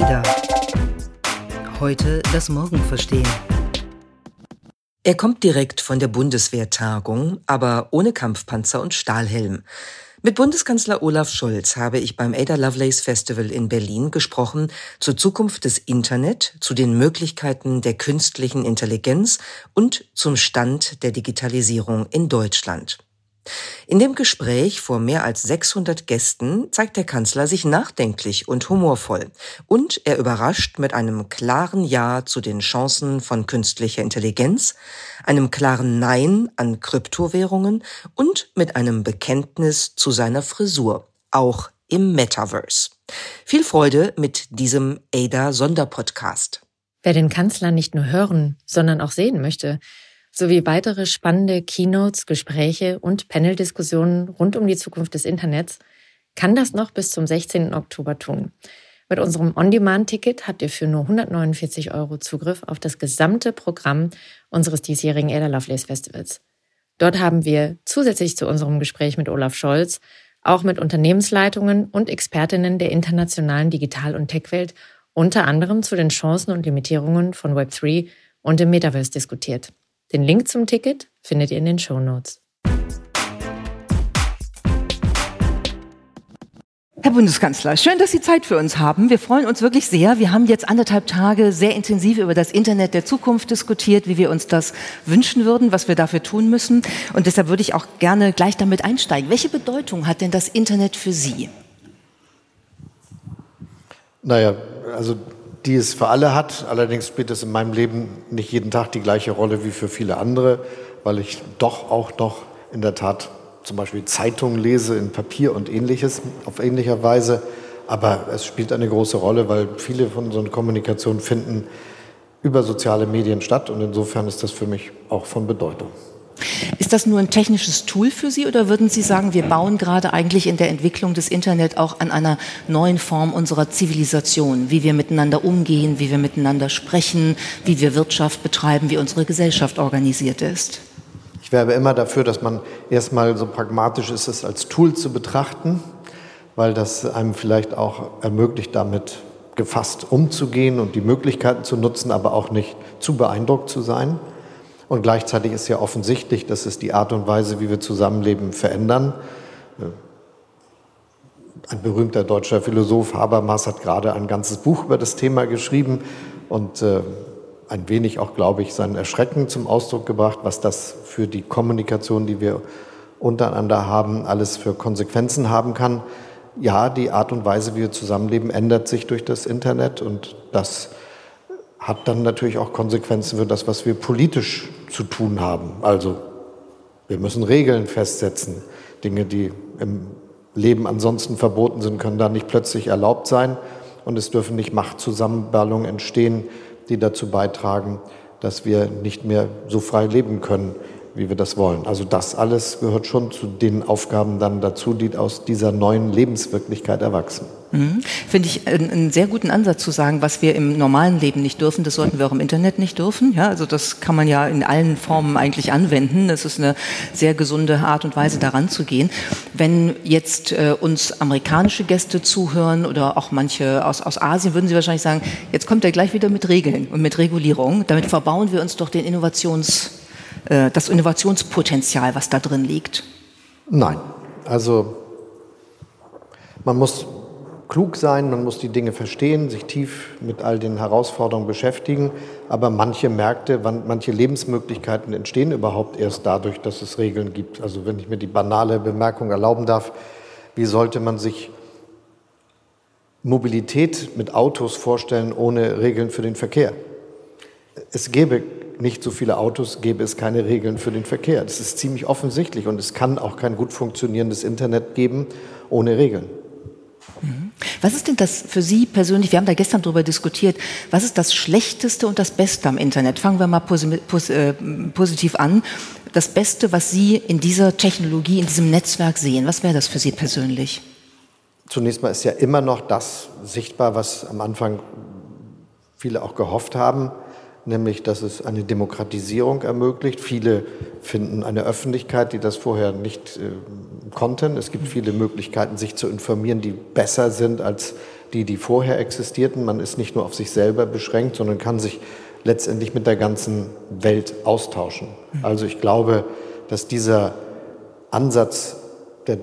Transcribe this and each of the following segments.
Ada. Heute das Morgen verstehen. Er kommt direkt von der Bundeswehrtagung, aber ohne Kampfpanzer und Stahlhelm. Mit Bundeskanzler Olaf Scholz habe ich beim Ada Lovelace Festival in Berlin gesprochen zur Zukunft des Internet, zu den Möglichkeiten der künstlichen Intelligenz und zum Stand der Digitalisierung in Deutschland. In dem Gespräch vor mehr als 600 Gästen zeigt der Kanzler sich nachdenklich und humorvoll und er überrascht mit einem klaren Ja zu den Chancen von künstlicher Intelligenz, einem klaren Nein an Kryptowährungen und mit einem Bekenntnis zu seiner Frisur, auch im Metaverse. Viel Freude mit diesem ADA Sonderpodcast. Wer den Kanzler nicht nur hören, sondern auch sehen möchte, sowie weitere spannende Keynotes, Gespräche und Paneldiskussionen rund um die Zukunft des Internets, kann das noch bis zum 16. Oktober tun. Mit unserem On-Demand-Ticket habt ihr für nur 149 Euro Zugriff auf das gesamte Programm unseres diesjährigen Ada Lovelace Festivals. Dort haben wir zusätzlich zu unserem Gespräch mit Olaf Scholz auch mit Unternehmensleitungen und Expertinnen der internationalen Digital- und Tech-Welt unter anderem zu den Chancen und Limitierungen von Web3 und dem Metaverse diskutiert. Den Link zum Ticket findet ihr in den Show Notes. Herr Bundeskanzler, schön, dass Sie Zeit für uns haben. Wir freuen uns wirklich sehr. Wir haben jetzt anderthalb Tage sehr intensiv über das Internet der Zukunft diskutiert, wie wir uns das wünschen würden, was wir dafür tun müssen. Und deshalb würde ich auch gerne gleich damit einsteigen. Welche Bedeutung hat denn das Internet für Sie? Naja, also die es für alle hat. Allerdings spielt es in meinem Leben nicht jeden Tag die gleiche Rolle wie für viele andere, weil ich doch auch noch in der Tat zum Beispiel Zeitungen lese in Papier und ähnliches auf ähnlicher Weise. Aber es spielt eine große Rolle, weil viele von unseren Kommunikationen finden über soziale Medien statt und insofern ist das für mich auch von Bedeutung. Ist das nur ein technisches Tool für Sie oder würden Sie sagen, wir bauen gerade eigentlich in der Entwicklung des Internet auch an einer neuen Form unserer Zivilisation, wie wir miteinander umgehen, wie wir miteinander sprechen, wie wir Wirtschaft betreiben, wie unsere Gesellschaft organisiert ist? Ich werbe immer dafür, dass man erstmal so pragmatisch ist, es als Tool zu betrachten, weil das einem vielleicht auch ermöglicht, damit gefasst umzugehen und die Möglichkeiten zu nutzen, aber auch nicht zu beeindruckt zu sein. Und gleichzeitig ist ja offensichtlich, dass es die Art und Weise, wie wir zusammenleben, verändern. Ein berühmter deutscher Philosoph Habermas hat gerade ein ganzes Buch über das Thema geschrieben und äh, ein wenig auch, glaube ich, sein Erschrecken zum Ausdruck gebracht, was das für die Kommunikation, die wir untereinander haben, alles für Konsequenzen haben kann. Ja, die Art und Weise, wie wir zusammenleben, ändert sich durch das Internet und das hat dann natürlich auch Konsequenzen für das, was wir politisch zu tun haben. Also wir müssen Regeln festsetzen. Dinge, die im Leben ansonsten verboten sind, können da nicht plötzlich erlaubt sein. Und es dürfen nicht Machtzusammenballungen entstehen, die dazu beitragen, dass wir nicht mehr so frei leben können, wie wir das wollen. Also das alles gehört schon zu den Aufgaben dann dazu, die aus dieser neuen Lebenswirklichkeit erwachsen. Mhm. Finde ich einen, sehr guten Ansatz zu sagen, was wir im normalen Leben nicht dürfen, das sollten wir auch im Internet nicht dürfen. Ja, also das kann man ja in allen Formen eigentlich anwenden. Das ist eine sehr gesunde Art und Weise, daran zu gehen. Wenn jetzt äh, uns amerikanische Gäste zuhören oder auch manche aus, aus Asien, würden sie wahrscheinlich sagen, jetzt kommt er gleich wieder mit Regeln und mit Regulierung. Damit verbauen wir uns doch den Innovations äh, das Innovationspotenzial, was da drin liegt? Nein. Also man muss klug sein, man muss die Dinge verstehen, sich tief mit all den Herausforderungen beschäftigen. Aber manche Märkte, manche Lebensmöglichkeiten entstehen überhaupt erst dadurch, dass es Regeln gibt. Also wenn ich mir die banale Bemerkung erlauben darf, wie sollte man sich Mobilität mit Autos vorstellen ohne Regeln für den Verkehr? Es gäbe nicht so viele Autos, gäbe es keine Regeln für den Verkehr. Das ist ziemlich offensichtlich und es kann auch kein gut funktionierendes Internet geben ohne Regeln. Was ist denn das für Sie persönlich? Wir haben da gestern darüber diskutiert. Was ist das Schlechteste und das Beste am Internet? Fangen wir mal äh, positiv an. Das Beste, was Sie in dieser Technologie, in diesem Netzwerk sehen, was wäre das für Sie persönlich? Zunächst mal ist ja immer noch das sichtbar, was am Anfang viele auch gehofft haben, nämlich dass es eine Demokratisierung ermöglicht. Viele finden eine Öffentlichkeit, die das vorher nicht äh, konnten. Es gibt viele Möglichkeiten, sich zu informieren, die besser sind als die, die vorher existierten. Man ist nicht nur auf sich selber beschränkt, sondern kann sich letztendlich mit der ganzen Welt austauschen. Also ich glaube, dass dieser Ansatz der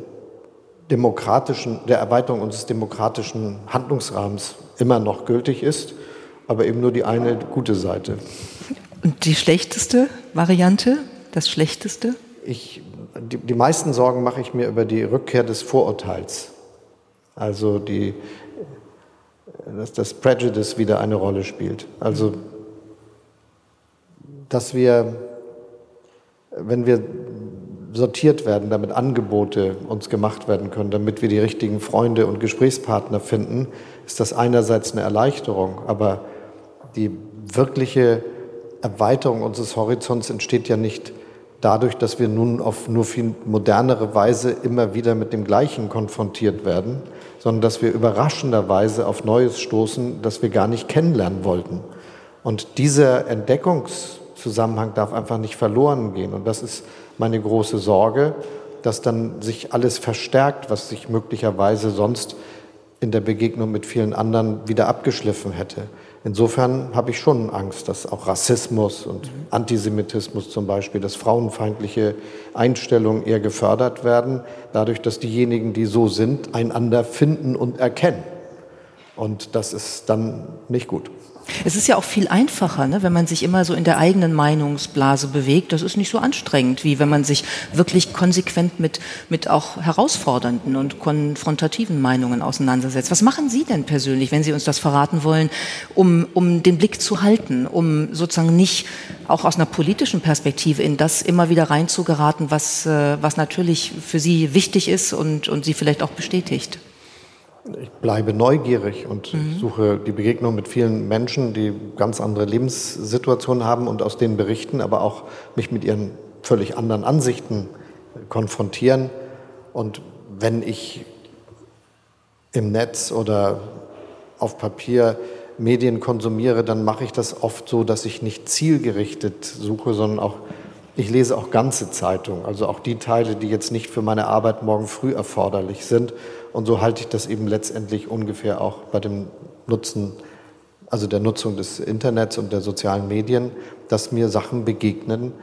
demokratischen, der Erweiterung unseres demokratischen Handlungsrahmens immer noch gültig ist, aber eben nur die eine gute Seite. Und die schlechteste Variante, das Schlechteste? Ich, die, die meisten Sorgen mache ich mir über die Rückkehr des Vorurteils. Also die, dass das Prejudice wieder eine Rolle spielt. Also, dass wir, wenn wir sortiert werden, damit Angebote uns gemacht werden können, damit wir die richtigen Freunde und Gesprächspartner finden, ist das einerseits eine Erleichterung, aber die wirkliche Erweiterung unseres Horizonts entsteht ja nicht dadurch, dass wir nun auf nur viel modernere Weise immer wieder mit dem Gleichen konfrontiert werden, sondern dass wir überraschenderweise auf Neues stoßen, das wir gar nicht kennenlernen wollten. Und dieser Entdeckungszusammenhang darf einfach nicht verloren gehen. Und das ist meine große Sorge, dass dann sich alles verstärkt, was sich möglicherweise sonst in der Begegnung mit vielen anderen wieder abgeschliffen hätte. Insofern habe ich schon Angst, dass auch Rassismus und Antisemitismus zum Beispiel, dass frauenfeindliche Einstellungen eher gefördert werden, dadurch, dass diejenigen, die so sind, einander finden und erkennen. Und das ist dann nicht gut. Es ist ja auch viel einfacher, ne, wenn man sich immer so in der eigenen Meinungsblase bewegt. Das ist nicht so anstrengend, wie wenn man sich wirklich konsequent mit, mit auch herausfordernden und konfrontativen Meinungen auseinandersetzt. Was machen Sie denn persönlich, wenn Sie uns das verraten wollen, um, um den Blick zu halten, um sozusagen nicht auch aus einer politischen Perspektive in das immer wieder reinzugeraten, was, äh, was natürlich für Sie wichtig ist und, und Sie vielleicht auch bestätigt? Ich bleibe neugierig und mhm. suche die Begegnung mit vielen Menschen, die ganz andere Lebenssituationen haben und aus denen berichten, aber auch mich mit ihren völlig anderen Ansichten konfrontieren. Und wenn ich im Netz oder auf Papier Medien konsumiere, dann mache ich das oft so, dass ich nicht zielgerichtet suche, sondern auch, ich lese auch ganze Zeitungen, also auch die Teile, die jetzt nicht für meine Arbeit morgen früh erforderlich sind und so halte ich das eben letztendlich ungefähr auch bei dem Nutzen, also der Nutzung des Internets und der sozialen Medien, dass mir Sachen begegnen,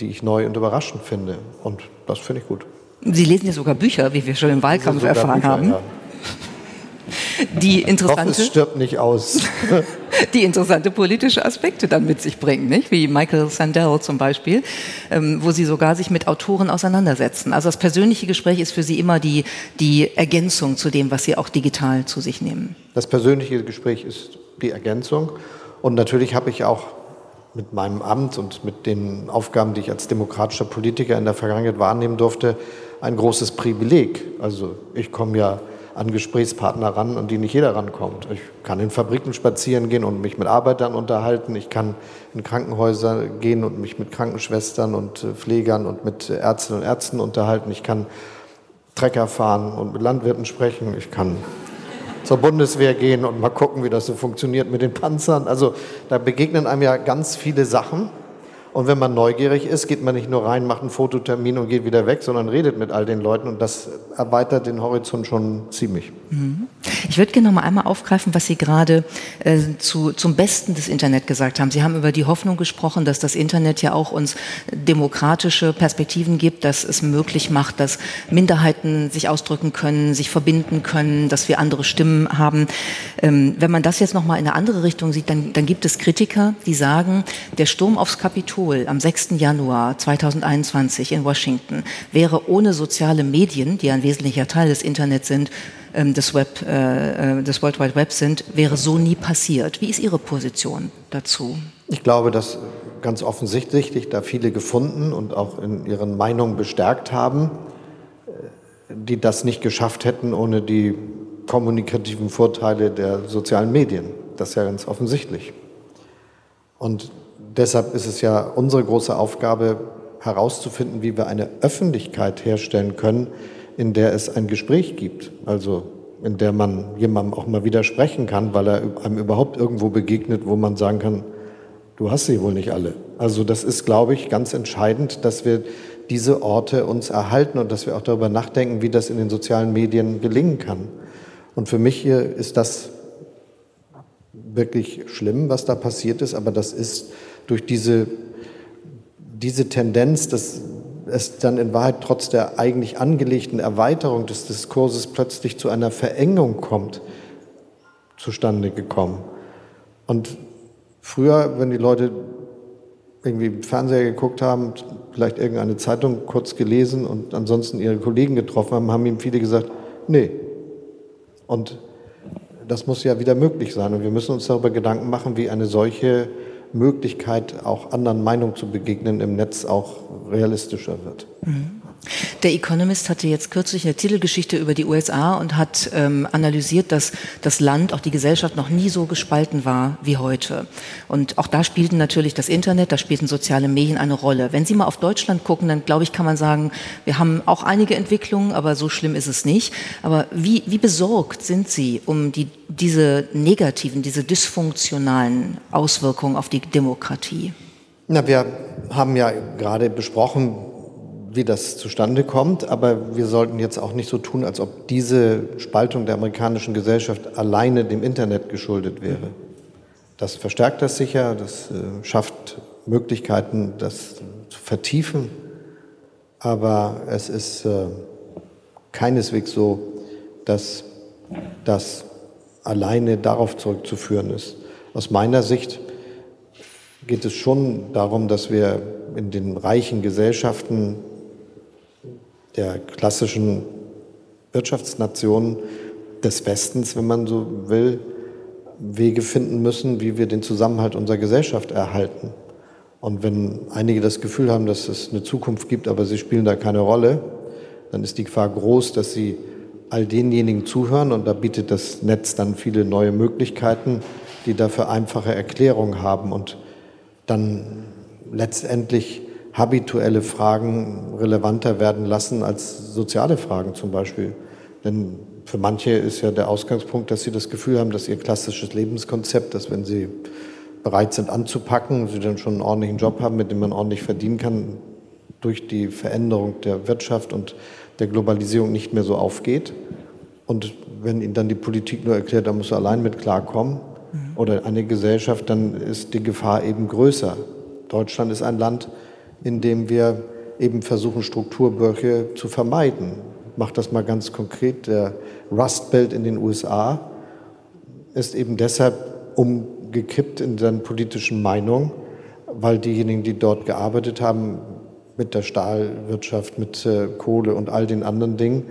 die ich neu und überraschend finde. Und das finde ich gut. Sie lesen ja sogar Bücher, wie wir schon im Wahlkampf erfahren Bücher, haben. Ja. Die interessante. Ich hoffe, es stirbt nicht aus. die interessante politische Aspekte dann mit sich bringen, nicht? wie Michael Sandel zum Beispiel, ähm, wo sie sogar sich mit Autoren auseinandersetzen. Also das persönliche Gespräch ist für sie immer die, die Ergänzung zu dem, was sie auch digital zu sich nehmen. Das persönliche Gespräch ist die Ergänzung. Und natürlich habe ich auch mit meinem Amt und mit den Aufgaben, die ich als demokratischer Politiker in der Vergangenheit wahrnehmen durfte, ein großes Privileg. Also ich komme ja an Gesprächspartner ran, an die nicht jeder rankommt. Ich kann in Fabriken spazieren gehen und mich mit Arbeitern unterhalten. Ich kann in Krankenhäuser gehen und mich mit Krankenschwestern und äh, Pflegern und mit Ärztinnen und Ärzten unterhalten. Ich kann Trecker fahren und mit Landwirten sprechen. Ich kann zur Bundeswehr gehen und mal gucken, wie das so funktioniert mit den Panzern. Also da begegnen einem ja ganz viele Sachen. Und wenn man neugierig ist, geht man nicht nur rein, macht einen Fototermin und geht wieder weg, sondern redet mit all den Leuten und das erweitert den Horizont schon ziemlich. Mhm. Ich würde gerne noch mal einmal aufgreifen, was Sie gerade äh, zu, zum Besten des Internet gesagt haben. Sie haben über die Hoffnung gesprochen, dass das Internet ja auch uns demokratische Perspektiven gibt, dass es möglich macht, dass Minderheiten sich ausdrücken können, sich verbinden können, dass wir andere Stimmen haben. Ähm, wenn man das jetzt noch mal in eine andere Richtung sieht, dann, dann gibt es Kritiker, die sagen, der Sturm aufs Kapitol Kapitol am 6. Januar 2021 in Washington wäre ohne soziale Medien, die ein wesentlicher Teil des Internets sind, ähm, des, Web, äh, äh, des World Wide Web sind, wäre so nie passiert. Wie ist Ihre Position dazu? Ich glaube, dass ganz offensichtlich da viele gefunden und auch in ihren Meinungen bestärkt haben, äh, die das nicht geschafft hätten ohne die kommunikativen Vorteile der sozialen Medien. Das ist ja ganz offensichtlich. Und deshalb ist es ja unsere große Aufgabe herauszufinden, wie wir eine Öffentlichkeit herstellen können, in der es ein Gespräch gibt. Also in der man jemandem auch mal widersprechen kann, weil er einem überhaupt irgendwo begegnet, wo man sagen kann, du hast sie wohl nicht alle. Also das ist, glaube ich, ganz entscheidend, dass wir diese Orte uns erhalten und dass wir auch darüber nachdenken, wie das in den sozialen Medien gelingen kann. Und für mich hier ist das wirklich schlimm, was da passiert ist, aber das ist durch diese, diese Tendenz, dass es dann in Wahrheit trotz der eigentlich angelegten Erweiterung des Diskurses plötzlich zu einer Verengung kommt, zustande gekommen. Und früher, wenn die Leute irgendwie Fernseher geguckt haben, vielleicht irgendeine Zeitung kurz gelesen und ansonsten ihre Kollegen getroffen haben, haben ihm viele gesagt, nee. Und das muss ja wieder möglich sein. Und wir müssen uns darüber Gedanken machen, wie eine solche Möglichkeit, auch anderen Meinungen zu begegnen, im Netz auch realistischer wird. Mhm. Der Economist hatte jetzt kürzlich eine Titelgeschichte über die USA und hat ähm, analysiert, dass das Land, auch die Gesellschaft noch nie so gespalten war wie heute. Und auch da spielten natürlich das Internet, da spielten soziale Medien eine Rolle. Wenn Sie mal auf Deutschland gucken, dann glaube ich, kann man sagen, wir haben auch einige Entwicklungen, aber so schlimm ist es nicht. Aber wie, wie besorgt sind Sie um die, diese negativen, diese dysfunktionalen Auswirkungen auf die Demokratie? Na, wir haben ja gerade besprochen, wie das zustande kommt, aber wir sollten jetzt auch nicht so tun, als ob diese Spaltung der amerikanischen Gesellschaft alleine dem Internet geschuldet wäre. Das verstärkt das sicher, das äh, schafft Möglichkeiten, das zu vertiefen, aber es ist äh, keineswegs so, dass das alleine darauf zurückzuführen ist. Aus meiner Sicht geht es schon darum, dass wir in den reichen Gesellschaften der klassischen Wirtschaftsnationen des Westens, wenn man so will, Wege finden müssen, wie wir den Zusammenhalt unserer Gesellschaft erhalten. Und wenn einige das Gefühl haben, dass es eine Zukunft gibt, aber sie spielen da keine Rolle, dann ist die Gefahr groß, dass sie all denjenigen zuhören und da bietet das Netz dann viele neue Möglichkeiten, die dafür einfache Erklärungen haben und dann letztendlich habituelle Fragen relevanter werden lassen als soziale Fragen zum Beispiel. Denn für manche ist ja der Ausgangspunkt, dass sie das Gefühl haben, dass ihr klassisches Lebenskonzept, dass wenn sie bereit sind anzupacken, sie dann schon einen ordentlichen Job haben, mit dem man ordentlich verdienen kann, durch die Veränderung der Wirtschaft und der Globalisierung nicht mehr so aufgeht. Und wenn ihnen dann die Politik nur erklärt, da muss er allein mit klarkommen, mhm. oder eine Gesellschaft, dann ist die Gefahr eben größer. Deutschland ist ein Land, indem wir eben versuchen, Strukturbrüche zu vermeiden. Ich mache das mal ganz konkret. Der Rust Belt in den USA ist eben deshalb umgekippt in seinen politischen Meinungen, weil diejenigen, die dort gearbeitet haben, mit der Stahlwirtschaft, mit äh, Kohle und all den anderen Dingen,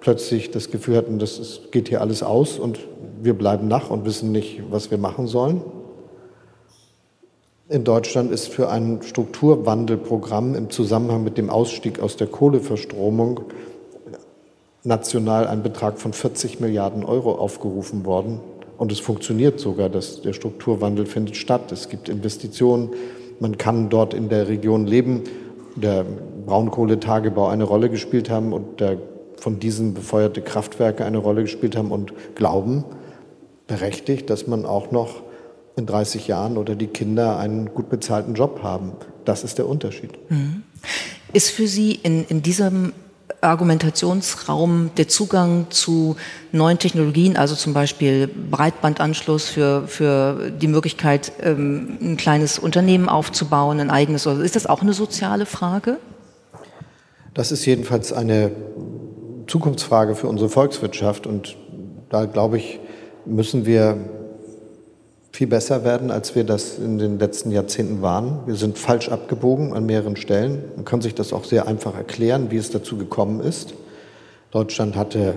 plötzlich das Gefühl hatten, das geht hier alles aus und wir bleiben nach und wissen nicht, was wir machen sollen in Deutschland ist für ein Strukturwandelprogramm im Zusammenhang mit dem Ausstieg aus der Kohleverstromung national ein Betrag von 40 Milliarden Euro aufgerufen worden. Und es funktioniert sogar, dass der Strukturwandel findet statt. Es gibt Investitionen, man kann dort in der Region leben. Der Braunkohletagebau eine Rolle gespielt haben und der von diesen befeuerte Kraftwerke eine Rolle gespielt haben und glauben berechtigt, dass man auch noch in 30 Jahren oder die Kinder einen gut bezahlten Job haben. Das ist der Unterschied. Mhm. Ist für Sie in, in diesem Argumentationsraum der Zugang zu neuen Technologien, also zum Beispiel Breitbandanschluss für, für die Möglichkeit, ähm, ein kleines Unternehmen aufzubauen, ein eigenes, ist das auch eine soziale Frage? Das ist jedenfalls eine Zukunftsfrage für unsere Volkswirtschaft und da glaube ich, müssen wir viel besser werden, als wir das in den letzten Jahrzehnten waren. Wir sind falsch abgebogen an mehreren Stellen. Man kann sich das auch sehr einfach erklären, wie es dazu gekommen ist. Deutschland hatte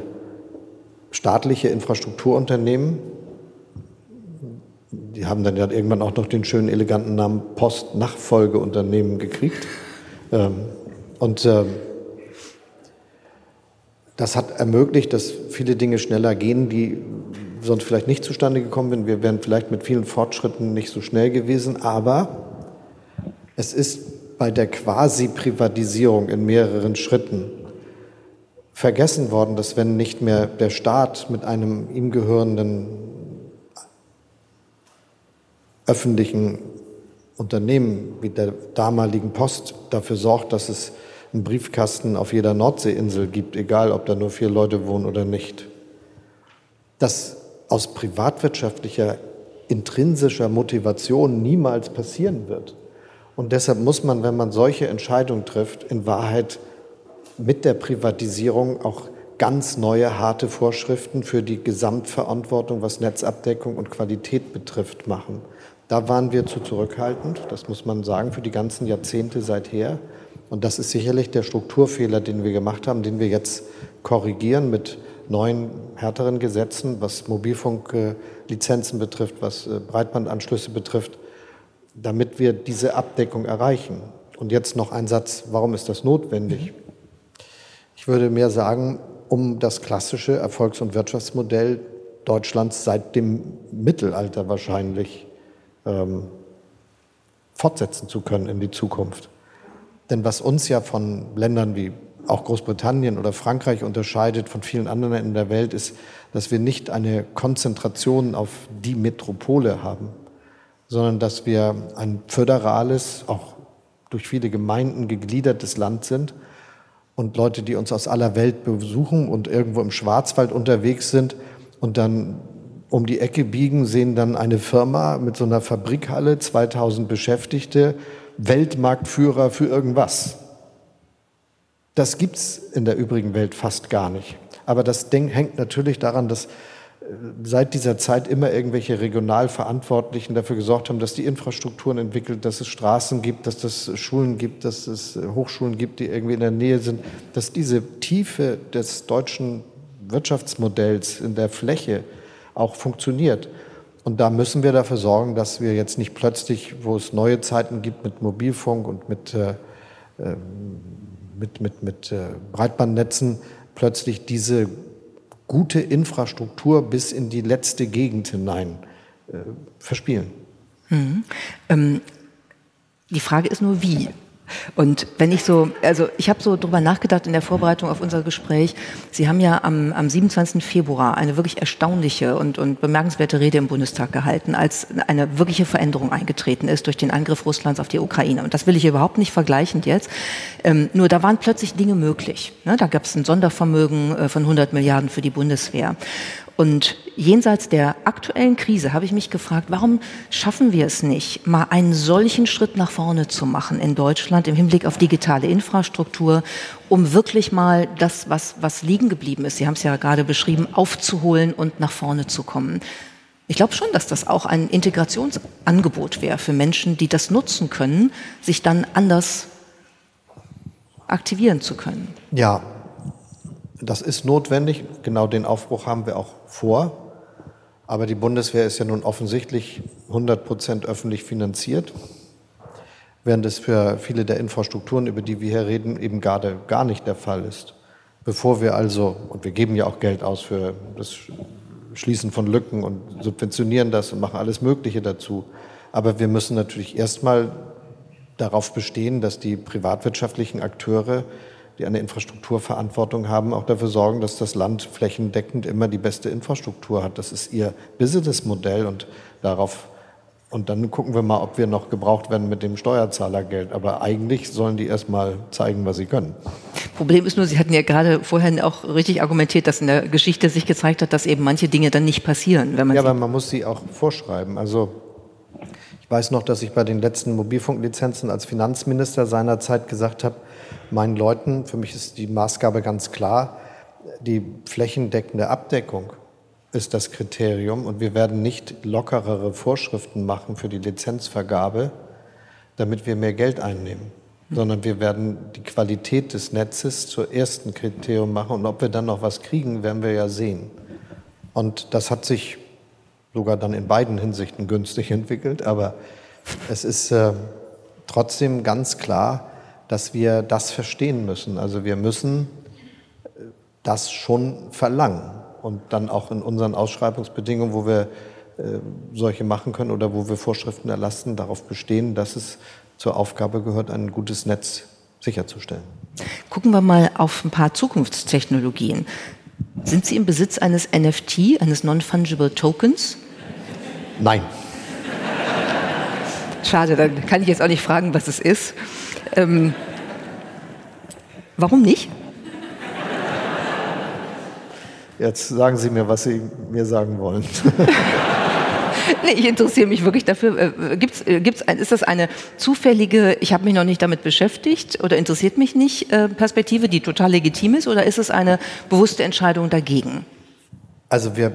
staatliche Infrastrukturunternehmen. Die haben dann ja irgendwann auch noch den schönen, eleganten Namen Postnachfolgeunternehmen gekriegt. Ähm, und ähm, das hat ermöglicht, dass viele Dinge schneller gehen, die sonst vielleicht nicht zustande gekommen wären. Wir wären vielleicht mit vielen Fortschritten nicht so schnell gewesen. Aber es ist bei der Quasi-Privatisierung in mehreren Schritten vergessen worden, dass wenn nicht mehr der Staat mit einem ihm gehörenden öffentlichen Unternehmen wie der damaligen Post dafür sorgt, dass es einen Briefkasten auf jeder Nordseeinsel gibt, egal ob da nur vier Leute wohnen oder nicht das aus privatwirtschaftlicher intrinsischer Motivation niemals passieren wird. Und deshalb muss man, wenn man solche Entscheidungen trifft, in Wahrheit mit der Privatisierung auch ganz neue harte Vorschriften für die Gesamtverantwortung, was Netzabdeckung und Qualität betrifft, machen. Da waren wir zu zurückhaltend, das muss man sagen, für die ganzen Jahrzehnte seither. Und das ist sicherlich der Strukturfehler, den wir gemacht haben, den wir jetzt korrigieren mit neuen, härteren Gesetzen, was Mobilfunklizenzen betrifft, was äh, Breitbandanschlüsse betrifft, damit wir diese Abdeckung erreichen. Und jetzt noch ein Satz, warum ist das notwendig? Ich würde mehr sagen, um das klassische Erfolgs- und Wirtschaftsmodell Deutschlands seit dem Mittelalter wahrscheinlich ähm, fortsetzen zu können in die Zukunft. Denn was uns ja von Ländern wie auch Großbritannien oder Frankreich unterscheidet von vielen anderen in der Welt, ist, dass wir nicht eine Konzentration auf die Metropole haben, sondern dass wir ein föderales, auch durch viele Gemeinden gegliedertes Land sind und Leute, die uns aus aller Welt besuchen und irgendwo im Schwarzwald unterwegs sind und dann um die Ecke biegen, sehen dann eine Firma mit so einer Fabrikhalle, 2000 Beschäftigte, Weltmarktführer für irgendwas. Das gibt es in der übrigen Welt fast gar nicht. Aber das hängt natürlich daran, dass äh, seit dieser Zeit immer irgendwelche Regionalverantwortlichen dafür gesorgt haben, dass die Infrastrukturen entwickelt, dass es Straßen gibt, dass es Schulen gibt, dass es äh, Hochschulen gibt, die irgendwie in der Nähe sind, dass diese Tiefe des deutschen Wirtschaftsmodells in der Fläche auch funktioniert. Und da müssen wir dafür sorgen, dass wir jetzt nicht plötzlich, wo es neue Zeiten gibt mit Mobilfunk und mit äh, ähm, mit, mit, mit äh, Breitbandnetzen plötzlich diese gute Infrastruktur bis in die letzte Gegend hinein äh, verspielen. Mhm. Ähm, die Frage ist nur, wie. Und wenn ich so, also ich habe so drüber nachgedacht in der Vorbereitung auf unser Gespräch. Sie haben ja am, am 27. Februar eine wirklich erstaunliche und, und bemerkenswerte Rede im Bundestag gehalten, als eine wirkliche Veränderung eingetreten ist durch den Angriff Russlands auf die Ukraine. Und das will ich überhaupt nicht vergleichend jetzt. Ähm, nur da waren plötzlich Dinge möglich. Ne? Da gab es ein Sondervermögen äh, von 100 Milliarden für die Bundeswehr. Und jenseits der aktuellen Krise habe ich mich gefragt, warum schaffen wir es nicht, mal einen solchen Schritt nach vorne zu machen in Deutschland im Hinblick auf digitale Infrastruktur, um wirklich mal das, was, was liegen geblieben ist, Sie haben es ja gerade beschrieben, aufzuholen und nach vorne zu kommen. Ich glaube schon, dass das auch ein Integrationsangebot wäre für Menschen, die das nutzen können, sich dann anders aktivieren zu können. Ja, das ist notwendig. Genau den Aufbruch haben wir auch vor. Aber die Bundeswehr ist ja nun offensichtlich 100 Prozent öffentlich finanziert, während es für viele der Infrastrukturen, über die wir hier reden, eben gerade gar nicht der Fall ist. Bevor wir also, und wir geben ja auch Geld aus für das Schließen von Lücken und subventionieren das und machen alles Mögliche dazu. Aber wir müssen natürlich erstmal darauf bestehen, dass die privatwirtschaftlichen Akteure die eine Infrastrukturverantwortung haben, auch dafür sorgen, dass das Land flächendeckend immer die beste Infrastruktur hat. Das ist ihr Businessmodell und darauf und dann gucken wir mal, ob wir noch gebraucht werden mit dem Steuerzahlergeld. Aber eigentlich sollen die erst mal zeigen, was sie können. Problem ist nur, Sie hatten ja gerade vorher auch richtig argumentiert, dass in der Geschichte sich gezeigt hat, dass eben manche Dinge dann nicht passieren. Wenn man ja, aber man muss sie auch vorschreiben. Also ich weiß noch, dass ich bei den letzten Mobilfunklizenzen als Finanzminister seinerzeit gesagt habe, meinen Leuten, für mich ist die Maßgabe ganz klar, die flächendeckende Abdeckung ist das Kriterium und wir werden nicht lockerere Vorschriften machen für die Lizenzvergabe, damit wir mehr Geld einnehmen, sondern wir werden die Qualität des Netzes zur ersten Kriterium machen und ob wir dann noch was kriegen, werden wir ja sehen. Und das hat sich sogar dann in beiden Hinsichten günstig entwickelt, aber es ist äh, trotzdem ganz klar, dass wir das verstehen müssen. Also wir müssen äh, das schon verlangen und dann auch in unseren Ausschreibungsbedingungen, wo wir äh, solche machen können oder wo wir Vorschriften erlassen, darauf bestehen, dass es zur Aufgabe gehört, ein gutes Netz sicherzustellen. Gucken wir mal auf ein paar Zukunftstechnologien. Sind Sie im Besitz eines NFT, eines Non-Fungible Tokens? Nein. Schade, dann kann ich jetzt auch nicht fragen, was es ist. Ähm, warum nicht? Jetzt sagen Sie mir, was Sie mir sagen wollen. nee, ich interessiere mich wirklich dafür. Äh, gibt's, äh, gibt's ist das eine zufällige, ich habe mich noch nicht damit beschäftigt oder interessiert mich nicht äh, Perspektive, die total legitim ist, oder ist es eine bewusste Entscheidung dagegen? Also wir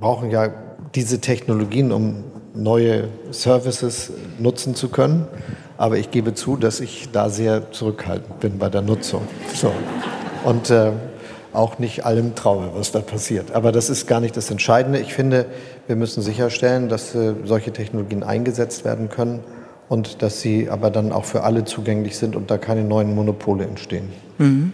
brauchen ja diese Technologien, um neue Services nutzen zu können. Aber ich gebe zu, dass ich da sehr zurückhaltend bin bei der Nutzung. So. Und äh, auch nicht allem traue, was da passiert. Aber das ist gar nicht das Entscheidende. Ich finde, wir müssen sicherstellen, dass äh, solche Technologien eingesetzt werden können und dass sie aber dann auch für alle zugänglich sind und da keine neuen Monopole entstehen. Mhm.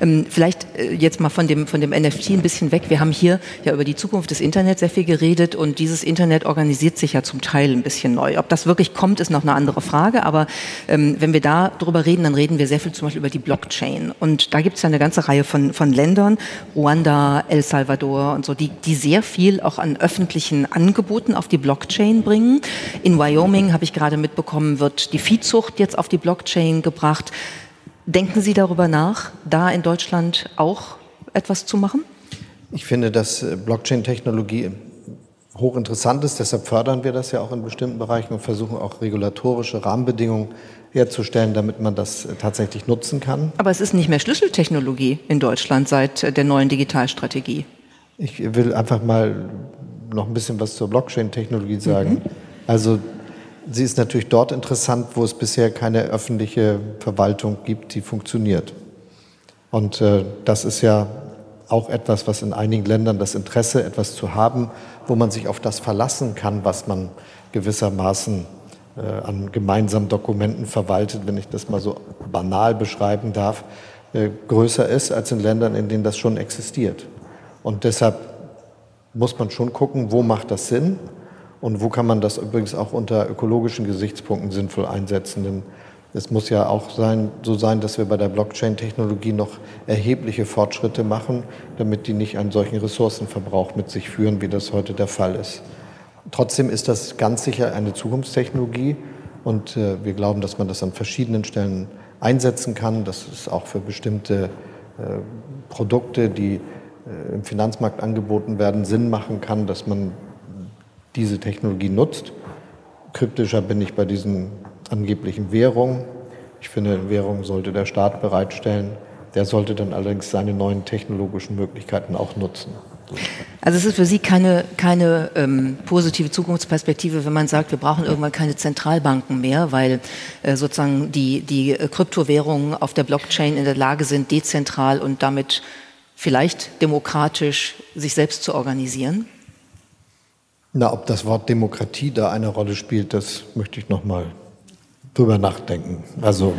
Ähm, vielleicht äh, jetzt mal von dem, von dem NFT ein bisschen weg. Wir haben hier ja über die Zukunft des Internets sehr viel geredet und dieses Internet organisiert sich ja zum Teil ein bisschen neu. Ob das wirklich kommt, ist noch eine andere Frage. Aber ähm, wenn wir da drüber reden, dann reden wir sehr viel zum Beispiel über die Blockchain. Und da gibt es ja eine ganze Reihe von, von Ländern, Ruanda, El Salvador und so, die, die sehr viel auch an öffentlichen Angeboten auf die Blockchain bringen. In Wyoming, habe ich gerade mitbekommen, wird die Viehzucht jetzt auf die Blockchain gebracht. Denken Sie darüber nach, da in Deutschland auch etwas zu machen? Ich finde, dass äh, Blockchain-Technologie hochinteressant ist. Deshalb fördern wir das ja auch in bestimmten Bereichen und versuchen auch regulatorische Rahmenbedingungen herzustellen, damit man das äh, tatsächlich nutzen kann. Aber es ist nicht mehr Schlüsseltechnologie in Deutschland seit äh, der neuen Digitalstrategie. Ich will einfach mal noch ein bisschen was zur Blockchain-Technologie sagen. Mhm. Also Sie ist natürlich dort interessant, wo es bisher keine öffentliche Verwaltung gibt, die funktioniert. Und äh, das ist ja auch etwas, was in einigen Ländern das Interesse, etwas zu haben, wo man sich auf das verlassen kann, was man gewissermaßen äh, an gemeinsamen Dokumenten verwaltet, wenn ich das mal so banal beschreiben darf, äh, größer ist als in Ländern, in denen das schon existiert. Und deshalb muss man schon gucken, wo macht das Sinn und wo kann man das übrigens auch unter ökologischen Gesichtspunkten sinnvoll einsetzen? Denn es muss ja auch sein, so sein, dass wir bei der Blockchain-Technologie noch erhebliche Fortschritte machen, damit die nicht einen solchen Ressourcenverbrauch mit sich führen, wie das heute der Fall ist. Trotzdem ist das ganz sicher eine Zukunftstechnologie und äh, wir glauben, dass man das an verschiedenen Stellen einsetzen kann. Das ist auch für bestimmte äh, Produkte, die äh, im Finanzmarkt angeboten werden, Sinn machen kann, dass man diese Technologie nutzt. Kryptischer bin ich bei diesen angeblichen Währungen. Ich finde, Währungen sollte der Staat bereitstellen. Der sollte dann allerdings seine neuen technologischen Möglichkeiten auch nutzen. Also es ist für Sie keine, keine ähm, positive Zukunftsperspektive, wenn man sagt, wir brauchen irgendwann keine Zentralbanken mehr, weil äh, sozusagen die, die äh, Kryptowährungen auf der Blockchain in der Lage sind, dezentral und damit vielleicht demokratisch sich selbst zu organisieren? Na, ob das Wort Demokratie da eine Rolle spielt, das möchte ich noch mal drüber nachdenken. Also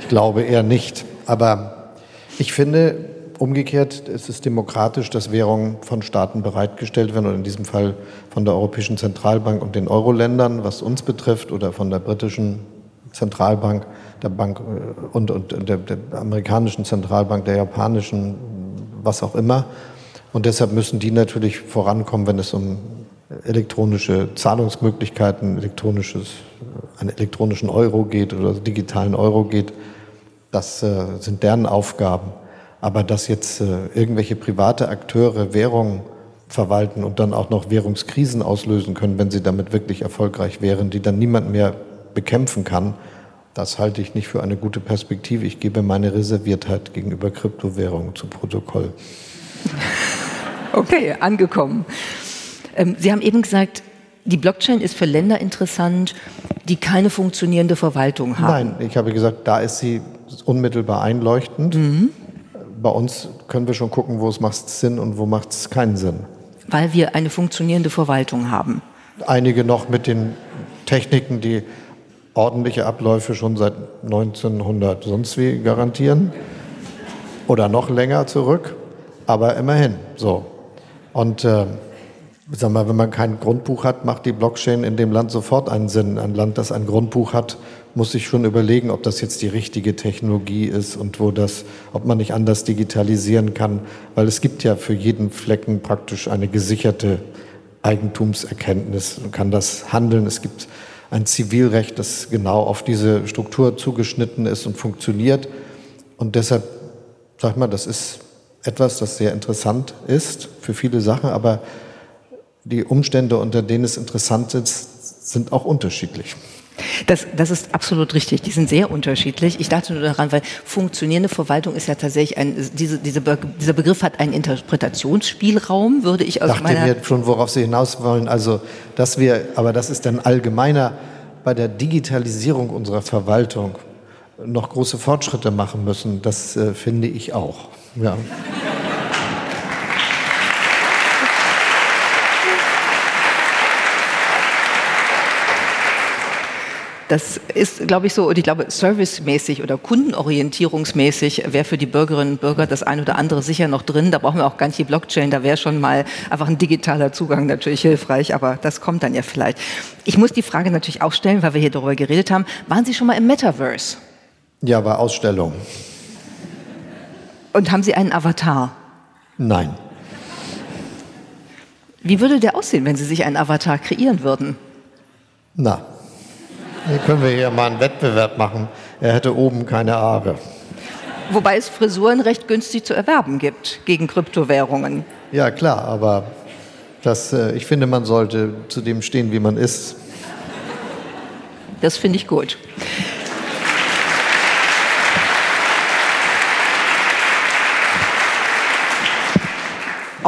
ich glaube eher nicht. Aber ich finde, umgekehrt es ist demokratisch, dass Währungen von Staaten bereitgestellt werden, oder in diesem Fall von der Europäischen Zentralbank und den Euro-Ländern, was uns betrifft, oder von der britischen Zentralbank, der Bank äh, und, und der, der amerikanischen Zentralbank, der japanischen, was auch immer. Und deshalb müssen die natürlich vorankommen, wenn es um elektronische Zahlungsmöglichkeiten, elektronisches, einen elektronischen Euro geht oder digitalen Euro geht. Das äh, sind deren Aufgaben. Aber dass jetzt äh, irgendwelche private Akteure Währungen verwalten und dann auch noch Währungskrisen auslösen können, wenn sie damit wirklich erfolgreich wären, die dann niemand mehr bekämpfen kann, das halte ich nicht für eine gute Perspektive. Ich gebe meine Reserviertheit gegenüber Kryptowährungen zu Protokoll. Okay, angekommen. Ähm, Sie haben eben gesagt, die Blockchain ist für Länder interessant, die keine funktionierende Verwaltung haben. Nein, ich habe gesagt, da ist sie unmittelbar einleuchtend. Mhm. Bei uns können wir schon gucken, wo es macht Sinn und wo macht es keinen Sinn. Weil wir eine funktionierende Verwaltung haben. Einige noch mit den Techniken, die ordentliche Abläufe schon seit 1900 sonst wie garantieren. Oder noch länger zurück. Aber immerhin so. Und äh, sag mal, wenn man kein Grundbuch hat, macht die Blockchain in dem Land sofort einen Sinn. Ein Land, das ein Grundbuch hat, muss sich schon überlegen, ob das jetzt die richtige Technologie ist und wo das, ob man nicht anders digitalisieren kann, weil es gibt ja für jeden Flecken praktisch eine gesicherte Eigentumserkenntnis. Man kann das handeln. Es gibt ein Zivilrecht, das genau auf diese Struktur zugeschnitten ist und funktioniert. Und deshalb, sag mal, das ist etwas, das sehr interessant ist für viele Sachen, aber die Umstände, unter denen es interessant ist, sind auch unterschiedlich. Das, das ist absolut richtig. Die sind sehr unterschiedlich. Ich dachte nur daran, weil funktionierende Verwaltung ist ja tatsächlich ein, diese, diese Be dieser Begriff hat einen Interpretationsspielraum, würde ich aus Dachte meiner... mir schon, worauf Sie hinaus wollen. Also, dass wir, aber das ist dann allgemeiner bei der Digitalisierung unserer Verwaltung noch große Fortschritte machen müssen. Das äh, finde ich auch. Ja. Das ist, glaube ich, so, und ich glaube, servicemäßig oder kundenorientierungsmäßig wäre für die Bürgerinnen und Bürger das ein oder andere sicher noch drin. Da brauchen wir auch gar nicht die Blockchain, da wäre schon mal einfach ein digitaler Zugang natürlich hilfreich, aber das kommt dann ja vielleicht. Ich muss die Frage natürlich auch stellen, weil wir hier darüber geredet haben. Waren Sie schon mal im Metaverse? Ja, bei Ausstellungen. Und haben Sie einen Avatar? Nein. Wie würde der aussehen, wenn Sie sich einen Avatar kreieren würden? Na, hier können wir hier mal einen Wettbewerb machen. Er hätte oben keine Haare. Wobei es Frisuren recht günstig zu erwerben gibt gegen Kryptowährungen. Ja, klar, aber das, äh, ich finde, man sollte zu dem stehen, wie man ist. Das finde ich gut.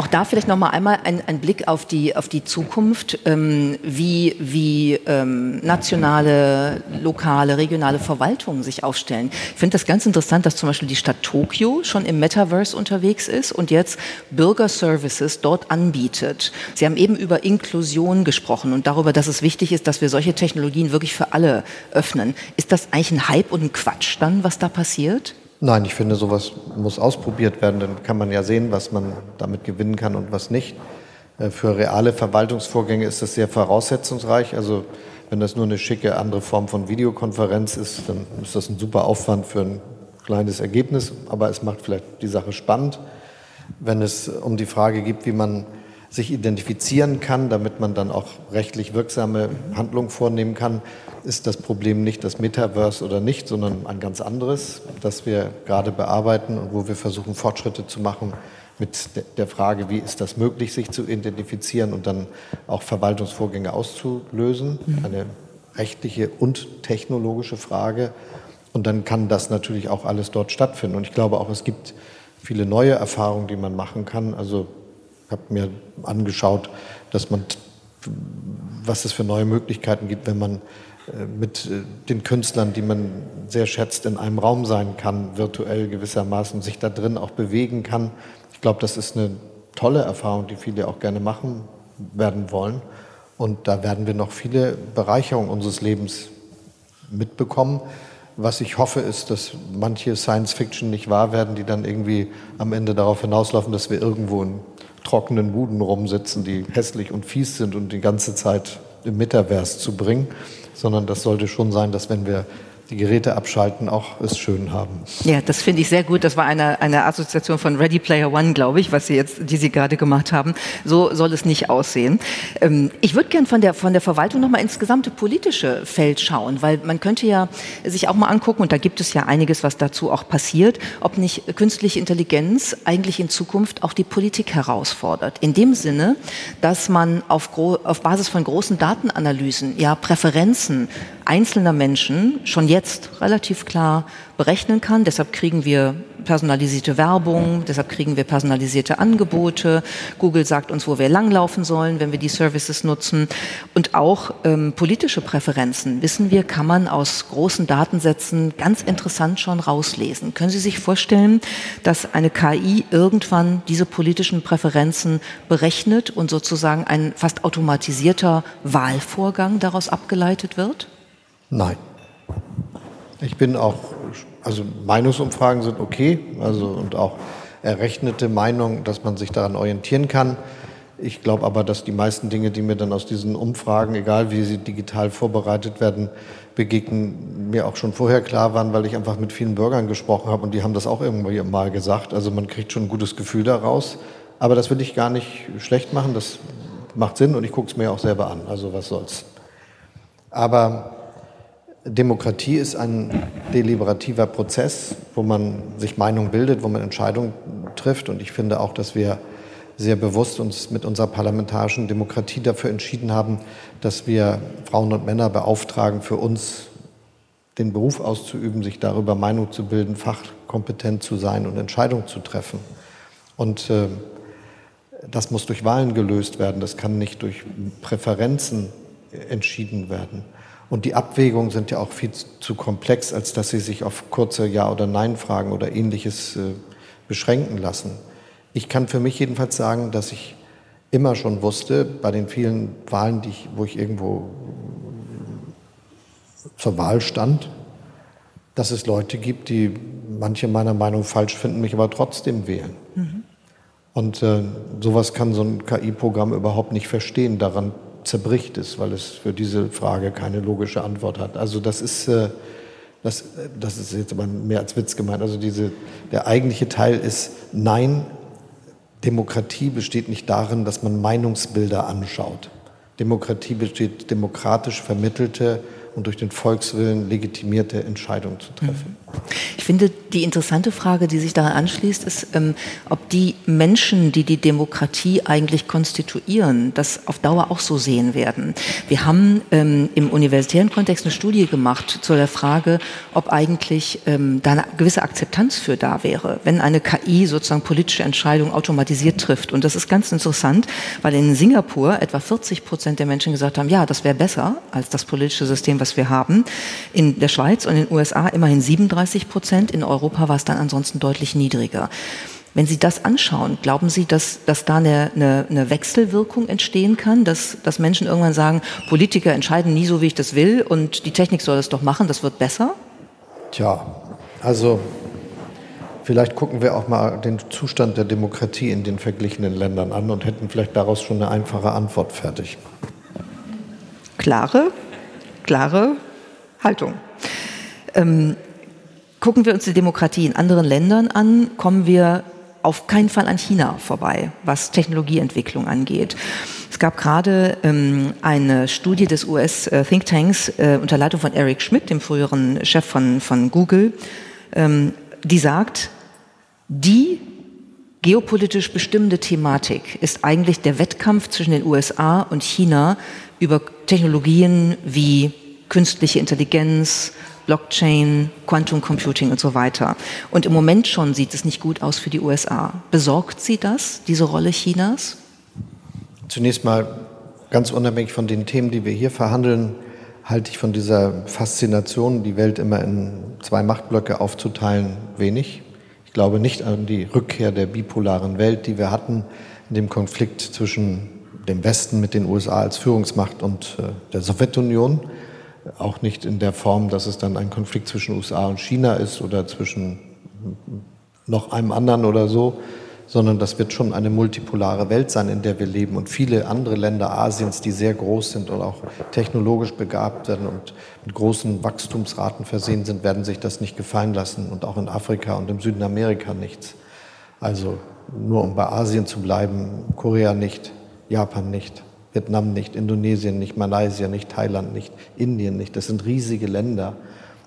Auch da vielleicht noch mal einmal ein, ein Blick auf die, auf die Zukunft, ähm, wie, wie ähm, nationale, lokale, regionale Verwaltungen sich aufstellen. Ich finde das ganz interessant, dass zum Beispiel die Stadt Tokio schon im Metaverse unterwegs ist und jetzt Bürgerservices dort anbietet. Sie haben eben über Inklusion gesprochen und darüber, dass es wichtig ist, dass wir solche Technologien wirklich für alle öffnen. Ist das eigentlich ein Hype und ein Quatsch dann, was da passiert? Nein, ich finde, sowas muss ausprobiert werden. Dann kann man ja sehen, was man damit gewinnen kann und was nicht. Äh, für reale Verwaltungsvorgänge ist das sehr voraussetzungsreich. Also wenn das nur eine schicke andere Form von Videokonferenz ist, dann ist das ein super Aufwand für ein kleines Ergebnis, aber es macht vielleicht die Sache spannend. Wenn es um die Frage geht, wie man sich identifizieren kann, damit man dann auch rechtlich wirksame Handlungen vornehmen kann, ist das Problem nicht das Metaverse oder nicht, sondern ein ganz anderes, das wir gerade bearbeiten und wo wir versuchen, Fortschritte zu machen mit der Frage, wie ist das möglich, sich zu identifizieren und dann auch Verwaltungsvorgänge auszulösen. Mhm. Eine rechtliche und technologische Frage. Und dann kann das natürlich auch alles dort stattfinden. Und ich glaube auch, es gibt viele neue Erfahrungen, die man machen kann. Also habe mir angeschaut, dass man, was es für neue Möglichkeiten gibt, wenn man äh, mit äh, den Künstlern, die man sehr schätzt, in einem Raum sein kann, virtuell gewissermaßen, sich da drin auch bewegen kann. Ich glaube, das ist eine tolle Erfahrung, die viele auch gerne machen werden wollen. Und da werden wir noch viele Bereicherungen unseres Lebens mitbekommen. Was ich hoffe, ist, dass manche Science-Fiction nicht wahr werden, die dann irgendwie am Ende darauf hinauslaufen, dass wir irgendwo in trockenen Buden rumsitzen, die hässlich und fies sind und die ganze Zeit im Metaverse zu bringen sondern das sollte schon sein, dass wenn wir die Geräte abschalten, auch es schön haben. Ja, das finde ich sehr gut. Das war eine, eine Assoziation von Ready Player One, glaube ich, was Sie jetzt, die Sie gerade gemacht haben. So soll es nicht aussehen. Ähm, ich würde gern von der, von der Verwaltung nochmal ins gesamte politische Feld schauen, weil man könnte ja sich auch mal angucken, und da gibt es ja einiges, was dazu auch passiert, ob nicht künstliche Intelligenz eigentlich in Zukunft auch die Politik herausfordert. In dem Sinne, dass man auf, auf Basis von großen Datenanalysen ja Präferenzen einzelner Menschen schon jetzt relativ klar berechnen kann. Deshalb kriegen wir personalisierte Werbung, deshalb kriegen wir personalisierte Angebote. Google sagt uns, wo wir langlaufen sollen, wenn wir die Services nutzen. Und auch ähm, politische Präferenzen, wissen wir, kann man aus großen Datensätzen ganz interessant schon rauslesen. Können Sie sich vorstellen, dass eine KI irgendwann diese politischen Präferenzen berechnet und sozusagen ein fast automatisierter Wahlvorgang daraus abgeleitet wird? Nein. Ich bin auch, also Meinungsumfragen sind okay, also und auch errechnete Meinungen, dass man sich daran orientieren kann. Ich glaube aber, dass die meisten Dinge, die mir dann aus diesen Umfragen, egal wie sie digital vorbereitet werden, begegnen, mir auch schon vorher klar waren, weil ich einfach mit vielen Bürgern gesprochen habe und die haben das auch irgendwie mal gesagt. Also man kriegt schon ein gutes Gefühl daraus. Aber das will ich gar nicht schlecht machen, das macht Sinn und ich gucke es mir auch selber an. Also was soll's. Aber Demokratie ist ein deliberativer Prozess, wo man sich Meinung bildet, wo man Entscheidungen trifft. Und ich finde auch, dass wir sehr bewusst uns mit unserer parlamentarischen Demokratie dafür entschieden haben, dass wir Frauen und Männer beauftragen, für uns den Beruf auszuüben, sich darüber Meinung zu bilden, fachkompetent zu sein und Entscheidungen zu treffen. Und äh, das muss durch Wahlen gelöst werden, das kann nicht durch Präferenzen entschieden werden. Und die Abwägungen sind ja auch viel zu komplex, als dass sie sich auf kurze Ja- oder Nein-Fragen oder ähnliches äh, beschränken lassen. Ich kann für mich jedenfalls sagen, dass ich immer schon wusste, bei den vielen Wahlen, ich, wo ich irgendwo zur Wahl stand, dass es Leute gibt, die manche meiner Meinung falsch finden, mich aber trotzdem wählen. Mhm. Und äh, sowas kann so ein KI-Programm überhaupt nicht verstehen. Daran zerbricht es, weil es für diese Frage keine logische Antwort hat. Also das ist, äh, das, das ist jetzt aber mehr als Witz gemeint. Also diese, der eigentliche Teil ist, nein, Demokratie besteht nicht darin, dass man Meinungsbilder anschaut. Demokratie besteht demokratisch vermittelte und durch den Volkswillen legitimierte Entscheidungen zu treffen. Ich finde, die interessante Frage, die sich daran anschließt, ist, ähm, ob die Menschen, die die Demokratie eigentlich konstituieren, das auf Dauer auch so sehen werden. Wir haben ähm, im universitären Kontext eine Studie gemacht zu der Frage, ob eigentlich ähm, da eine gewisse Akzeptanz für da wäre, wenn eine KI sozusagen politische Entscheidungen automatisiert trifft. Und das ist ganz interessant, weil in Singapur etwa 40 Prozent der Menschen gesagt haben, ja, das wäre besser als das politische System, was wir haben. In der Schweiz und in den USA immerhin 37 Prozent. In Europa war es dann ansonsten deutlich niedriger. Wenn Sie das anschauen, glauben Sie, dass, dass da eine, eine, eine Wechselwirkung entstehen kann, dass, dass Menschen irgendwann sagen, Politiker entscheiden nie so, wie ich das will und die Technik soll es doch machen, das wird besser? Tja, also vielleicht gucken wir auch mal den Zustand der Demokratie in den verglichenen Ländern an und hätten vielleicht daraus schon eine einfache Antwort fertig. Klare, klare Haltung. Ähm, gucken wir uns die Demokratie in anderen Ländern an, kommen wir auf keinen Fall an China vorbei, was Technologieentwicklung angeht. Es gab gerade ähm, eine Studie des US-Thinktanks äh, unter Leitung von Eric Schmidt, dem früheren Chef von, von Google, ähm, die sagt, die geopolitisch bestimmende Thematik ist eigentlich der Wettkampf zwischen den USA und China über Technologien wie künstliche Intelligenz, Blockchain, Quantum Computing und so weiter. Und im Moment schon sieht es nicht gut aus für die USA. Besorgt Sie das, diese Rolle Chinas? Zunächst mal ganz unabhängig von den Themen, die wir hier verhandeln, halte ich von dieser Faszination, die Welt immer in zwei Machtblöcke aufzuteilen, wenig. Ich glaube nicht an die Rückkehr der bipolaren Welt, die wir hatten in dem Konflikt zwischen dem Westen mit den USA als Führungsmacht und äh, der Sowjetunion auch nicht in der Form, dass es dann ein Konflikt zwischen USA und China ist oder zwischen noch einem anderen oder so, sondern das wird schon eine multipolare Welt sein, in der wir leben. Und viele andere Länder Asiens, die sehr groß sind und auch technologisch begabt werden und mit großen Wachstumsraten versehen sind, werden sich das nicht gefallen lassen. Und auch in Afrika und im Süden Amerika nichts. Also nur um bei Asien zu bleiben, Korea nicht, Japan nicht. Vietnam nicht, Indonesien nicht, Malaysia nicht, Thailand nicht, Indien nicht. Das sind riesige Länder.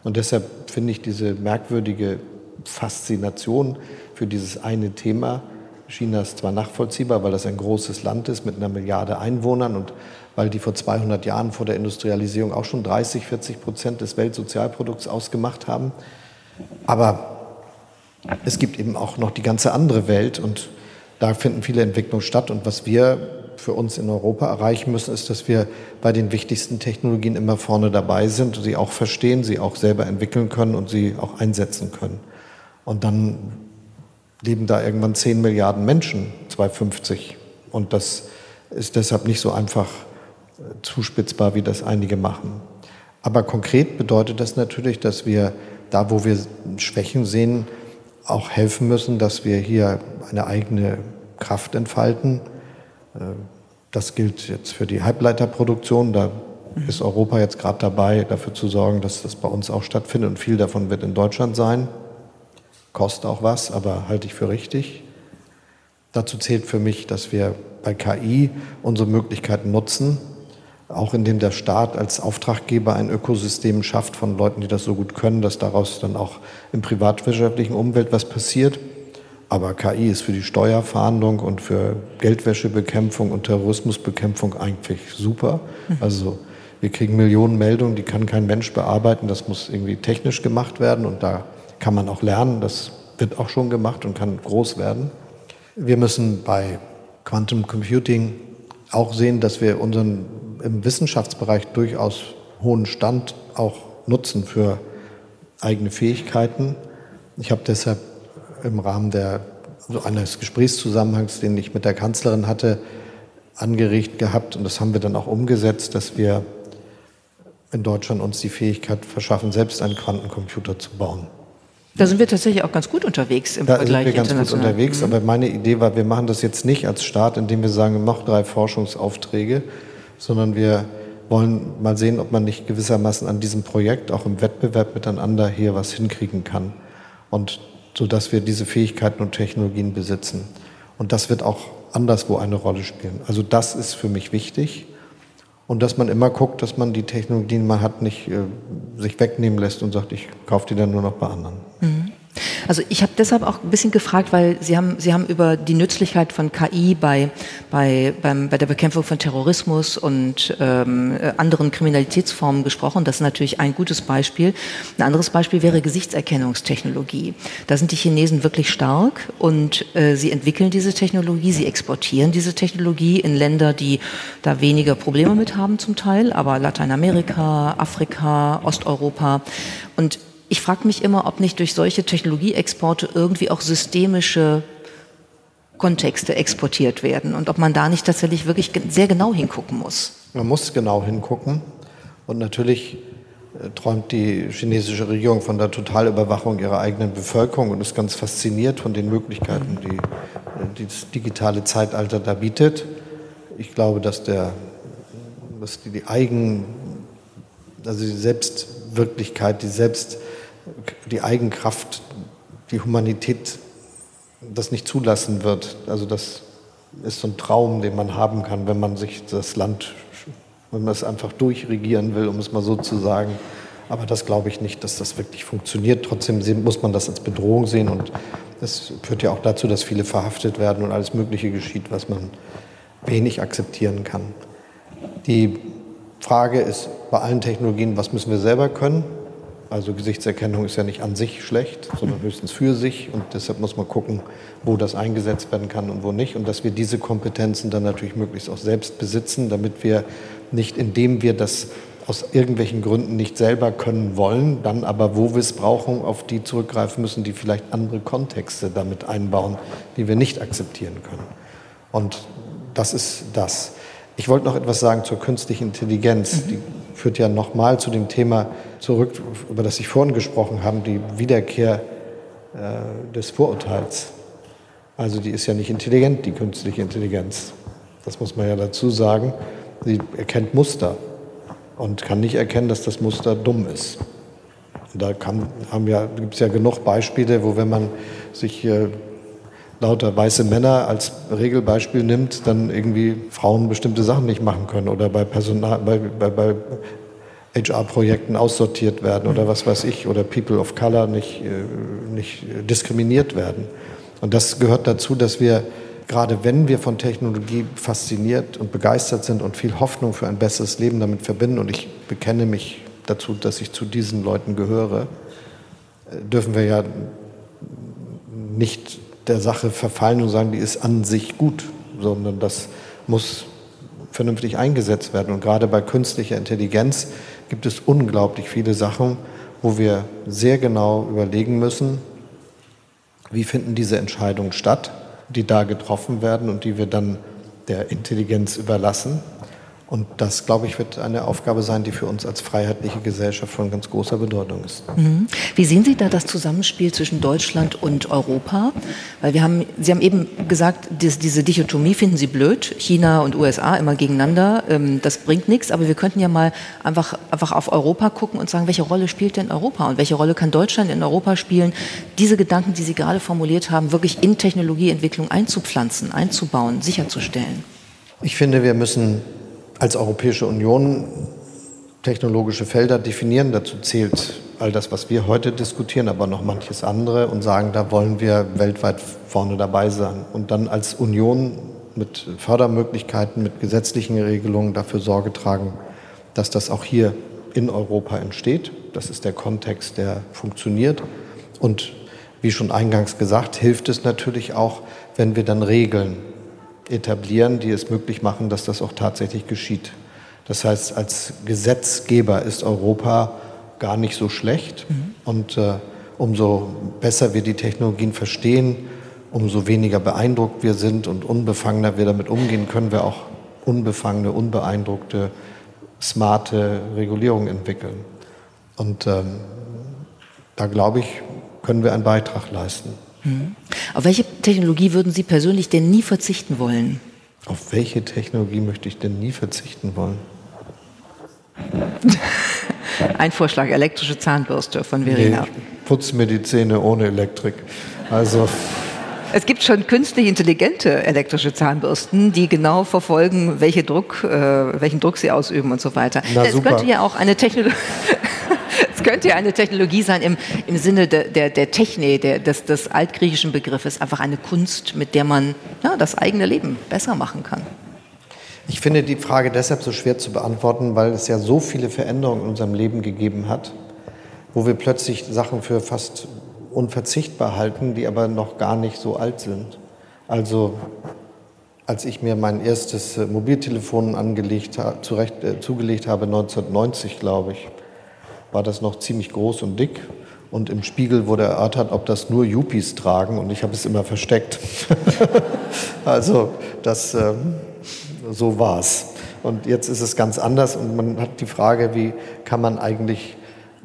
Und deshalb finde ich diese merkwürdige Faszination für dieses eine Thema Chinas zwar nachvollziehbar, weil das ein großes Land ist mit einer Milliarde Einwohnern und weil die vor 200 Jahren vor der Industrialisierung auch schon 30, 40 Prozent des Weltsozialprodukts ausgemacht haben. Aber es gibt eben auch noch die ganze andere Welt und da finden viele Entwicklungen statt. Und was wir für uns in Europa erreichen müssen, ist, dass wir bei den wichtigsten Technologien immer vorne dabei sind, sie auch verstehen, sie auch selber entwickeln können und sie auch einsetzen können. Und dann leben da irgendwann 10 Milliarden Menschen, 2050. Und das ist deshalb nicht so einfach äh, zuspitzbar, wie das einige machen. Aber konkret bedeutet das natürlich, dass wir da, wo wir Schwächen sehen, auch helfen müssen, dass wir hier eine eigene Kraft entfalten, äh, das gilt jetzt für die Halbleiterproduktion. Da ist Europa jetzt gerade dabei, dafür zu sorgen, dass das bei uns auch stattfindet. Und viel davon wird in Deutschland sein. Kostet auch was, aber halte ich für richtig. Dazu zählt für mich, dass wir bei KI unsere Möglichkeiten nutzen, auch indem der Staat als Auftraggeber ein Ökosystem schafft von Leuten, die das so gut können, dass daraus dann auch im privatwirtschaftlichen Umwelt was passiert. Aber KI ist für die Steuerfahndung und für Geldwäschebekämpfung und Terrorismusbekämpfung eigentlich super. Mhm. Also wir kriegen Millionen Meldungen, die kann kein Mensch bearbeiten. Das muss irgendwie technisch gemacht werden und da kann man auch lernen. Das wird auch schon gemacht und kann groß werden. Wir müssen bei Quantum Computing auch sehen, dass wir unseren im Wissenschaftsbereich durchaus hohen Stand auch nutzen für eigene Fähigkeiten. Ich habe deshalb im Rahmen der, so eines Gesprächszusammenhangs, den ich mit der Kanzlerin hatte, angeregt gehabt und das haben wir dann auch umgesetzt, dass wir in Deutschland uns die Fähigkeit verschaffen, selbst einen Quantencomputer zu bauen. Da sind wir tatsächlich auch ganz gut unterwegs im da Vergleich. Da sind wir ganz gut unterwegs, mhm. aber meine Idee war, wir machen das jetzt nicht als Staat, indem wir sagen, noch drei Forschungsaufträge, sondern wir wollen mal sehen, ob man nicht gewissermaßen an diesem Projekt auch im Wettbewerb miteinander hier was hinkriegen kann. Und so dass wir diese Fähigkeiten und Technologien besitzen. Und das wird auch anderswo eine Rolle spielen. Also das ist für mich wichtig. Und dass man immer guckt, dass man die Technologien, die man hat, nicht äh, sich wegnehmen lässt und sagt, ich kaufe die dann nur noch bei anderen. Mhm. Also ich habe deshalb auch ein bisschen gefragt, weil Sie haben, Sie haben über die Nützlichkeit von KI bei, bei, beim, bei der Bekämpfung von Terrorismus und ähm, anderen Kriminalitätsformen gesprochen. Das ist natürlich ein gutes Beispiel. Ein anderes Beispiel wäre Gesichtserkennungstechnologie. Da sind die Chinesen wirklich stark und äh, sie entwickeln diese Technologie, sie exportieren diese Technologie in Länder, die da weniger Probleme mit haben zum Teil, aber Lateinamerika, Afrika, Osteuropa. Und ich frage mich immer, ob nicht durch solche Technologieexporte irgendwie auch systemische Kontexte exportiert werden und ob man da nicht tatsächlich wirklich sehr genau hingucken muss. Man muss genau hingucken und natürlich äh, träumt die chinesische Regierung von der Totalüberwachung ihrer eigenen Bevölkerung und ist ganz fasziniert von den Möglichkeiten, die, die das digitale Zeitalter da bietet. Ich glaube, dass, der, dass die, die Eigen, also die Selbstwirklichkeit, die Selbst die Eigenkraft, die Humanität das nicht zulassen wird. Also das ist so ein Traum, den man haben kann, wenn man sich das Land, wenn man es einfach durchregieren will, um es mal so zu sagen. Aber das glaube ich nicht, dass das wirklich funktioniert. Trotzdem muss man das als Bedrohung sehen und es führt ja auch dazu, dass viele verhaftet werden und alles Mögliche geschieht, was man wenig akzeptieren kann. Die Frage ist bei allen Technologien, was müssen wir selber können? Also Gesichtserkennung ist ja nicht an sich schlecht, sondern höchstens für sich. Und deshalb muss man gucken, wo das eingesetzt werden kann und wo nicht. Und dass wir diese Kompetenzen dann natürlich möglichst auch selbst besitzen, damit wir nicht, indem wir das aus irgendwelchen Gründen nicht selber können wollen, dann aber, wo wir es brauchen, auf die zurückgreifen müssen, die vielleicht andere Kontexte damit einbauen, die wir nicht akzeptieren können. Und das ist das. Ich wollte noch etwas sagen zur künstlichen Intelligenz. Mhm. Die führt ja nochmal zu dem Thema zurück, über das ich vorhin gesprochen habe, die Wiederkehr äh, des Vorurteils. Also die ist ja nicht intelligent, die künstliche Intelligenz. Das muss man ja dazu sagen. Sie erkennt Muster und kann nicht erkennen, dass das Muster dumm ist. Und da ja, gibt es ja genug Beispiele, wo wenn man sich äh, lauter weiße Männer als Regelbeispiel nimmt, dann irgendwie Frauen bestimmte Sachen nicht machen können oder bei, Personal, bei, bei, bei HR-Projekten aussortiert werden oder was weiß ich, oder People of Color nicht, äh, nicht diskriminiert werden. Und das gehört dazu, dass wir, gerade wenn wir von Technologie fasziniert und begeistert sind und viel Hoffnung für ein besseres Leben damit verbinden, und ich bekenne mich dazu, dass ich zu diesen Leuten gehöre, äh, dürfen wir ja nicht der Sache verfallen und sagen, die ist an sich gut, sondern das muss vernünftig eingesetzt werden. Und gerade bei künstlicher Intelligenz gibt es unglaublich viele Sachen, wo wir sehr genau überlegen müssen, wie finden diese Entscheidungen statt, die da getroffen werden und die wir dann der Intelligenz überlassen. Und das, glaube ich, wird eine Aufgabe sein, die für uns als freiheitliche Gesellschaft von ganz großer Bedeutung ist. Mhm. Wie sehen Sie da das Zusammenspiel zwischen Deutschland und Europa? Weil wir haben, Sie haben eben gesagt, diese Dichotomie finden Sie blöd, China und USA immer gegeneinander, ähm, das bringt nichts, aber wir könnten ja mal einfach, einfach auf Europa gucken und sagen, welche Rolle spielt denn Europa und welche Rolle kann Deutschland in Europa spielen, diese Gedanken, die Sie gerade formuliert haben, wirklich in Technologieentwicklung einzupflanzen, einzubauen, sicherzustellen? Ich finde, wir müssen als Europäische Union technologische Felder definieren. Dazu zählt all das, was wir heute diskutieren, aber noch manches andere und sagen, da wollen wir weltweit vorne dabei sein. Und dann als Union mit Fördermöglichkeiten, mit gesetzlichen Regelungen dafür Sorge tragen, dass das auch hier in Europa entsteht. Das ist der Kontext, der funktioniert. Und wie schon eingangs gesagt, hilft es natürlich auch, wenn wir dann Regeln etablieren, die es möglich machen, dass das auch tatsächlich geschieht. Das heißt, als Gesetzgeber ist Europa gar nicht so schlecht. Mhm. Und äh, umso besser wir die Technologien verstehen, umso weniger beeindruckt wir sind und unbefangener wir damit umgehen, können wir auch unbefangene, unbeeindruckte, smarte Regulierung entwickeln. Und ähm, da glaube ich, können wir einen Beitrag leisten. Mhm. Auf welche Technologie würden Sie persönlich denn nie verzichten wollen? Auf welche Technologie möchte ich denn nie verzichten wollen? Ein Vorschlag, elektrische Zahnbürste von Verena. Nee, ich putze mir die Zähne ohne Elektrik. Also es gibt schon künstlich intelligente elektrische Zahnbürsten, die genau verfolgen, welche Druck, äh, welchen Druck sie ausüben und so weiter. Na, es könnte ja auch eine Technologie. Könnte ja eine Technologie sein im, im Sinne der, der, der Technik, der, des, des altgriechischen Begriffes, einfach eine Kunst, mit der man ja, das eigene Leben besser machen kann. Ich finde die Frage deshalb so schwer zu beantworten, weil es ja so viele Veränderungen in unserem Leben gegeben hat, wo wir plötzlich Sachen für fast unverzichtbar halten, die aber noch gar nicht so alt sind. Also als ich mir mein erstes äh, Mobiltelefon angelegt, zurecht, äh, zugelegt habe, 1990 glaube ich, war das noch ziemlich groß und dick. Und im Spiegel wurde erörtert, ob das nur Yuppies tragen und ich habe es immer versteckt. also das, ähm, so war's. Und jetzt ist es ganz anders und man hat die Frage, wie kann man eigentlich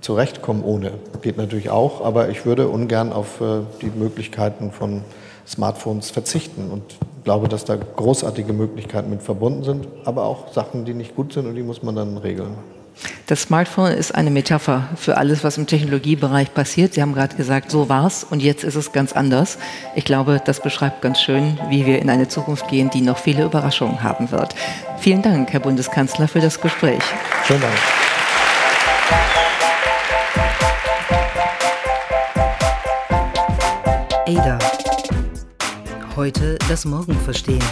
zurechtkommen ohne. Geht natürlich auch, aber ich würde ungern auf äh, die Möglichkeiten von Smartphones verzichten und glaube, dass da großartige Möglichkeiten mit verbunden sind, aber auch Sachen, die nicht gut sind und die muss man dann regeln. Das Smartphone ist eine Metapher für alles, was im Technologiebereich passiert. Sie haben gerade gesagt, so war's und jetzt ist es ganz anders. Ich glaube, das beschreibt ganz schön, wie wir in eine Zukunft gehen, die noch viele Überraschungen haben wird. Vielen Dank, Herr Bundeskanzler, für das Gespräch. Schönen Dank. Ada. Heute das Morgen verstehen.